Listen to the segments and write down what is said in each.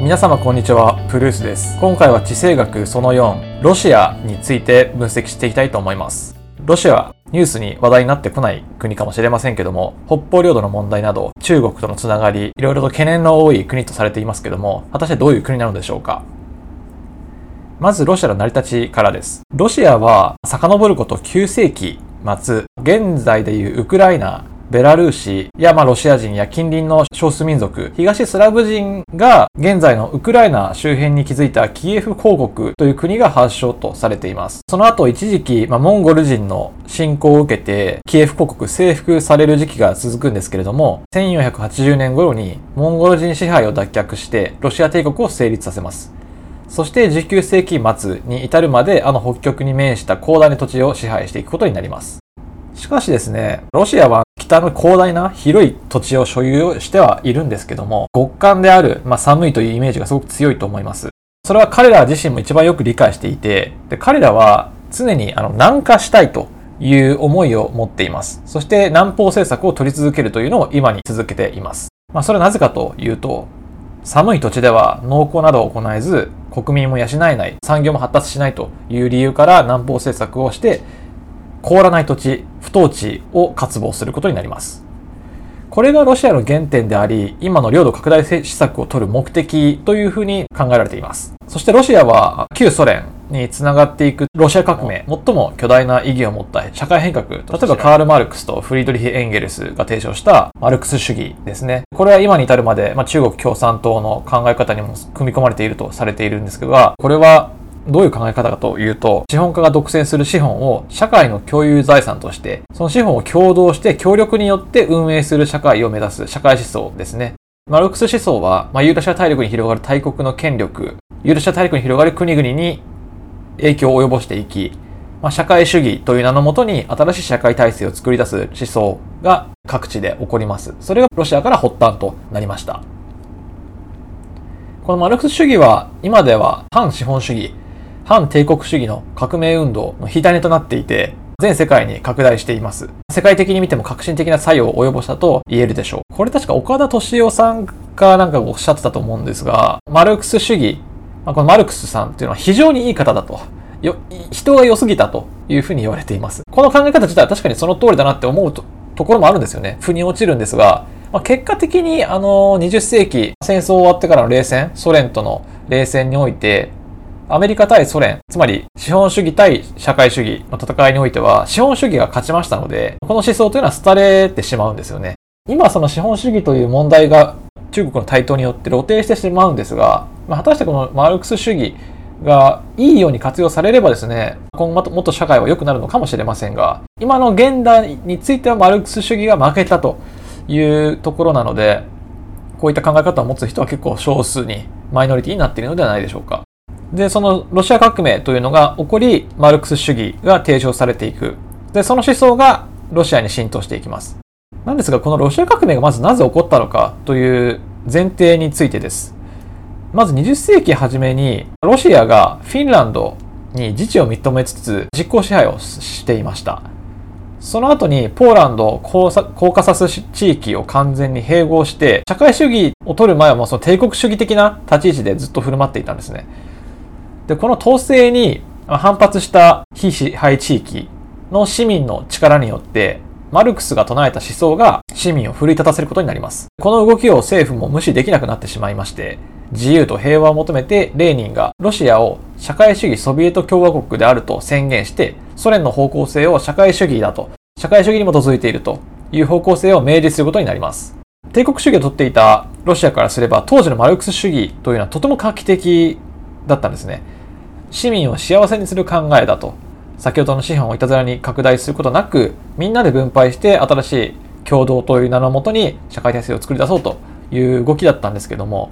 皆様こんにちは、プルースです。今回は地政学その4、ロシアについて分析していきたいと思います。ロシアニュースに話題になってこない国かもしれませんけども、北方領土の問題など、中国とのつながり、いろいろと懸念の多い国とされていますけども、果たしてどういう国なのでしょうかまずロシアの成り立ちからです。ロシアは遡ること9世紀末、現在でいうウクライナ、ベラルーシやまあロシア人や近隣の少数民族、東スラブ人が現在のウクライナ周辺に築いたキエフ公国という国が発祥とされています。その後一時期、まあ、モンゴル人の侵攻を受けてキエフ国国征服される時期が続くんですけれども、1480年頃にモンゴル人支配を脱却してロシア帝国を成立させます。そして19世紀末に至るまであの北極に面した広大な土地を支配していくことになります。しかしですね、ロシアは北の広大な広い土地を所有してはいるんですけども、極寒である、まあ、寒いというイメージがすごく強いと思います。それは彼ら自身も一番よく理解していて、で彼らは常にあの南下したいという思いを持っています。そして南方政策を取り続けるというのを今に続けています。まあ、それはなぜかというと、寒い土地では農耕などを行えず、国民も養えない、産業も発達しないという理由から南方政策をして、凍らない土地、不当地を渇望することになります。これがロシアの原点であり、今の領土拡大施策を取る目的というふうに考えられています。そしてロシアは旧ソ連につながっていくロシア革命、最も巨大な意義を持った社会変革、例えばカール・マルクスとフリードリヒ・エンゲルスが提唱したマルクス主義ですね。これは今に至るまで、まあ、中国共産党の考え方にも組み込まれているとされているんですが、これはどういう考え方かというと、資本家が独占する資本を社会の共有財産として、その資本を共同して協力によって運営する社会を目指す社会思想ですね。マルクス思想は、まあ、ユーラシア大陸に広がる大国の権力、ユーラシア大陸に広がる国々に影響を及ぼしていき、まあ、社会主義という名のもとに新しい社会体制を作り出す思想が各地で起こります。それがロシアから発端となりました。このマルクス主義は今では反資本主義、反帝国主義の革命運動の火種となっていて、全世界に拡大しています。世界的に見ても革新的な作用を及ぼしたと言えるでしょう。これ確か岡田敏夫さんがなんかおっしゃってたと思うんですが、マルクス主義、まあ、このマルクスさんっていうのは非常にいい方だと。よ人が良すぎたというふうに言われています。この考え方自体は確かにその通りだなって思うとところもあるんですよね。腑に落ちるんですが、まあ、結果的にあの20世紀戦争終わってからの冷戦、ソ連との冷戦において、アメリカ対ソ連、つまり資本主義対社会主義の戦いにおいては、資本主義が勝ちましたので、この思想というのは廃れてしまうんですよね。今その資本主義という問題が中国の台頭によって露呈してしまうんですが、まあ、果たしてこのマルクス主義がいいように活用されればですね、今後もっと社会は良くなるのかもしれませんが、今の現代についてはマルクス主義が負けたというところなので、こういった考え方を持つ人は結構少数に、マイノリティになっているのではないでしょうか。で、そのロシア革命というのが起こり、マルクス主義が提唱されていく。で、その思想がロシアに浸透していきます。なんですが、このロシア革命がまずなぜ起こったのかという前提についてです。まず20世紀初めに、ロシアがフィンランドに自治を認めつつ実効支配をしていました。その後にポーランド、コーカサス地域を完全に併合して、社会主義を取る前はもうその帝国主義的な立ち位置でずっと振る舞っていたんですね。で、この統制に反発した非支配地域の市民の力によって、マルクスが唱えた思想が市民を奮い立たせることになります。この動きを政府も無視できなくなってしまいまして、自由と平和を求めてレーニンがロシアを社会主義ソビエト共和国であると宣言して、ソ連の方向性を社会主義だと、社会主義に基づいているという方向性を明示することになります。帝国主義を取っていたロシアからすれば、当時のマルクス主義というのはとても画期的だったんですね。市民を幸せにする考えだと。先ほどの資本をいたずらに拡大することなく、みんなで分配して新しい共同という名のもとに社会体制を作り出そうという動きだったんですけども、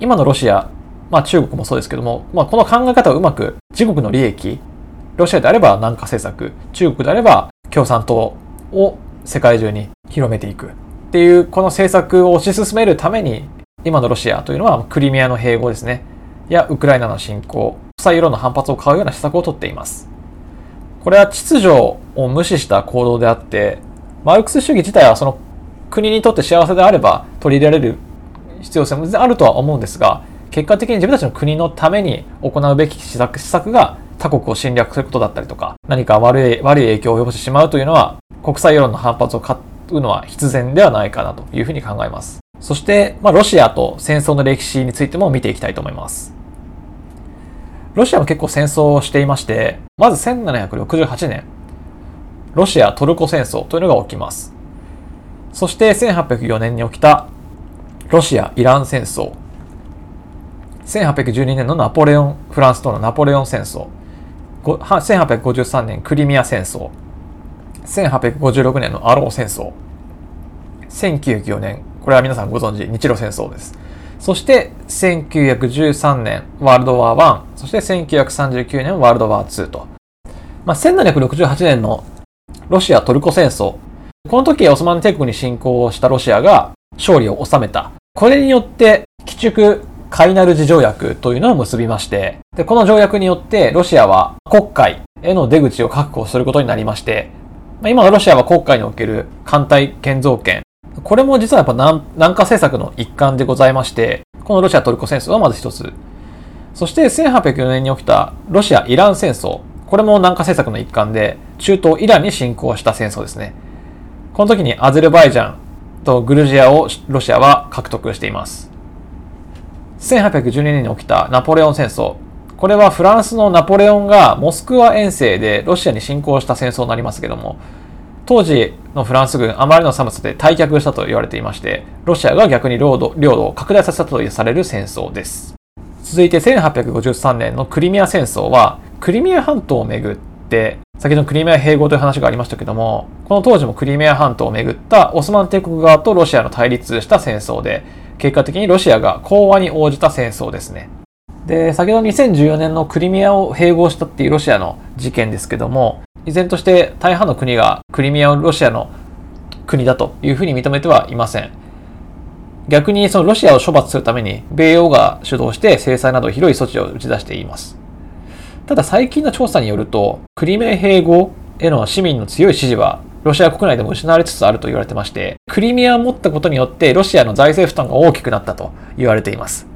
今のロシア、まあ中国もそうですけども、まあこの考え方をうまく自国の利益、ロシアであれば南下政策、中国であれば共産党を世界中に広めていくっていうこの政策を推し進めるために、今のロシアというのはクリミアの併合ですね。やウクライナの侵攻、国際世論の反発を買うような施策を取っています。これは秩序を無視した行動であって、マルクス主義自体はその国にとって幸せであれば取り入れられる必要性も全然あるとは思うんですが、結果的に自分たちの国のために行うべき施策施策が他国を侵略することだったりとか、何か悪い悪い影響を及ぼしてしまうというのは、国際世論の反発を買うのは必然ではないかなというふうに考えます。そして、まあ、ロシアと戦争の歴史についても見ていきたいと思います。ロシアも結構戦争をしていまして、まず1768年、ロシア・トルコ戦争というのが起きます。そして1804年に起きたロシア・イラン戦争。1812年のナポレオン、フランスとのナポレオン戦争。1853年クリミア戦争。1856年のアロー戦争。1904年、これは皆さんご存知、日露戦争です。そして1913年ワールドワー1、そして1939年ワールドワー2と。まあ、1768年のロシア・トルコ戦争。この時オスマン帝国に侵攻したロシアが勝利を収めた。これによって鬼畜カイナルジ条約というのを結びまして、で、この条約によってロシアは国会への出口を確保することになりまして、まあ、今のロシアは国会における艦隊建造権。これも実はやっぱ南南下政策の一環でございまして、このロシア・トルコ戦争はまず一つ。そして1804年に起きたロシア・イラン戦争。これも南下政策の一環で、中東イランに侵攻した戦争ですね。この時にアゼルバイジャンとグルジアをロシアは獲得しています。1812年に起きたナポレオン戦争。これはフランスのナポレオンがモスクワ遠征でロシアに侵攻した戦争になりますけども、当時のフランス軍あまりの寒さで退却したと言われていまして、ロシアが逆に領土領土を拡大させたとされる戦争です。続いて1853年のクリミア戦争は、クリミア半島をめぐって、先ほどクリミア併合という話がありましたけども、この当時もクリミア半島をめぐったオスマン帝国側とロシアの対立した戦争で、結果的にロシアが講和に応じた戦争ですね。で、先ほど2014年のクリミアを併合したっていうロシアの事件ですけども、依然として大半の国がクリミアをロシアの国だというふうに認めてはいません。逆にそのロシアを処罰するために米欧が主導して制裁など広い措置を打ち出しています。ただ最近の調査によると、クリミア併合への市民の強い支持は、ロシア国内でも失われつつあると言われてまして、クリミアを持ったことによってロシアの財政負担が大きくなったと言われています。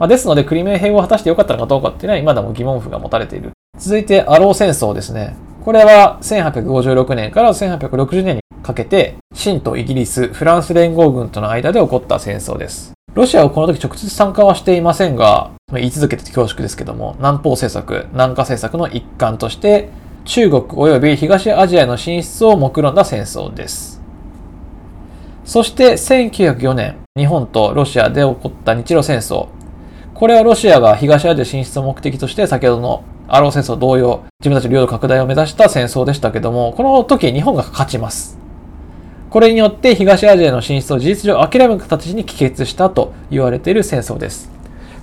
まあ、ですので、クリミア併合を果たしてよかったのかどうかっていうのは今でも疑問符が持たれている。続いて、アロー戦争ですね。これは1856年から1860年にかけて、清とイギリス、フランス連合軍との間で起こった戦争です。ロシアはこの時直接参加はしていませんが、言い続けて恐縮ですけども、南方政策、南下政策の一環として、中国及び東アジアの進出を目論んだ戦争です。そして1904年、日本とロシアで起こった日露戦争。これはロシアが東アジア進出を目的として先ほどのアロー戦争同様、自分たちの領土拡大を目指した戦争でしたけども、この時日本が勝ちます。これによって東アジアへの進出を事実上諦める形に帰結したと言われている戦争です。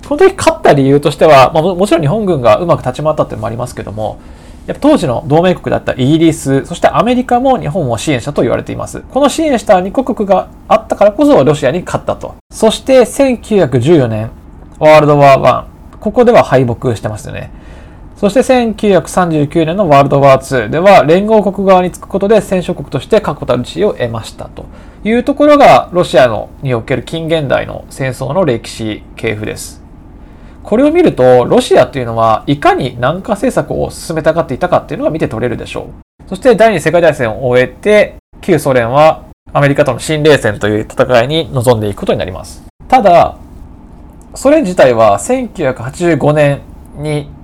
この時勝った理由としては、まあ、もちろん日本軍がうまく立ち回ったっていうのもありますけども、やっぱ当時の同盟国だったイギリス、そしてアメリカも日本を支援したと言われています。この支援した2国国があったからこそロシアに勝ったと。そして1914年、ワールドワー1。ここでは敗北してますよね。そして1939年のワールドワー2では連合国側につくことで戦勝国として確固たる地位を得ましたというところがロシアのにおける近現代の戦争の歴史系譜です。これを見るとロシアというのはいかに南下政策を進めたがっていたかっていうのが見て取れるでしょう。そして第二次世界大戦を終えて旧ソ連はアメリカとの新冷戦という戦いに臨んでいくことになります。ただ、ソ連自体は1985年に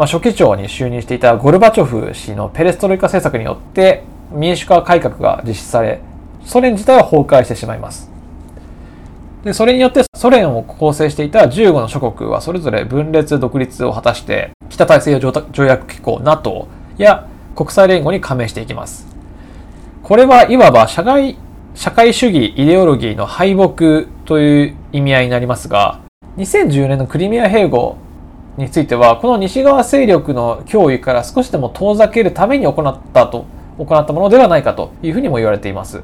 まあ、書記長に就任していたゴルバチョフ氏のペレストロイカ政策によって民主化改革が実施され、ソ連自体は崩壊してしまいます。で、それによってソ連を構成していた15の諸国はそれぞれ分裂独立を果たして、北大西洋条約機構 NATO や国際連合に加盟していきます。これはいわば社会、社会主義イデオロギーの敗北という意味合いになりますが、2010年のクリミア併合については、この西側勢力の脅威から少しでも遠ざけるために行ったと、行ったものではないかというふうにも言われています。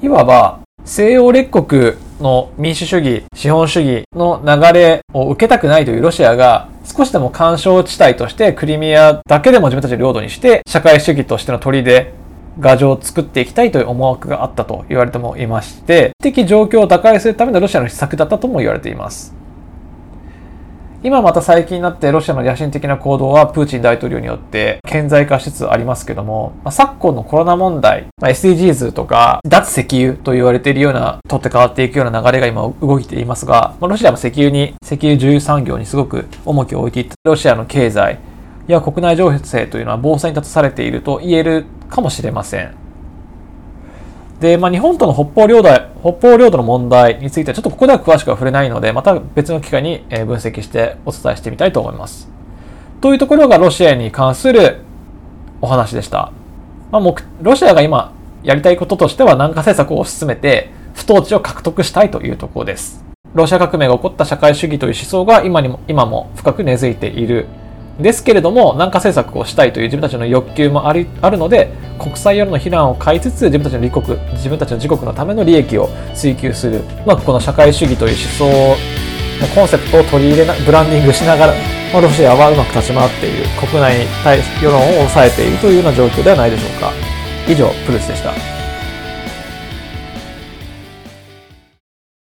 いわば、西洋列国の民主主義、資本主義の流れを受けたくないというロシアが少しでも干渉地帯としてクリミアだけでも自分たちの領土にして社会主義としての砦牙城を作っていきたいという思惑があったと言われてもいまして、的状況を打開するためのロシアの施策だったとも言われています。今また最近になってロシアの野心的な行動はプーチン大統領によって顕在化しつつありますけども、まあ、昨今のコロナ問題、まあ、SDGs とか脱石油と言われているような、取って変わっていくような流れが今動いていますが、まあ、ロシアも石油に、石油重油産業にすごく重きを置いていて、ロシアの経済や国内情勢というのは防災に立たされていると言えるかもしれません。で、まあ、日本との北方領土、北方領土の問題についてはちょっとここでは詳しくは触れないので、また別の機会に分析してお伝えしてみたいと思います。というところがロシアに関するお話でした。まあ、ロシアが今やりたいこととしては南下政策を進めて不統治を獲得したいというところです。ロシア革命が起こった社会主義という思想が今にも今も深く根付いているですけれども、南下政策をしたいという自分たちの欲求もありあるので、国際世論の非難を買いつつ、自分たちの利国、自分たちの自国のための利益を追求する、まあ、この社会主義という思想のコンセプトを取り入れな、ブランディングしながら、まあ、ロシアはうまく立ち回っている、国内に対世論を抑えているというような状況ではないでしょうか。以上、プルスでした。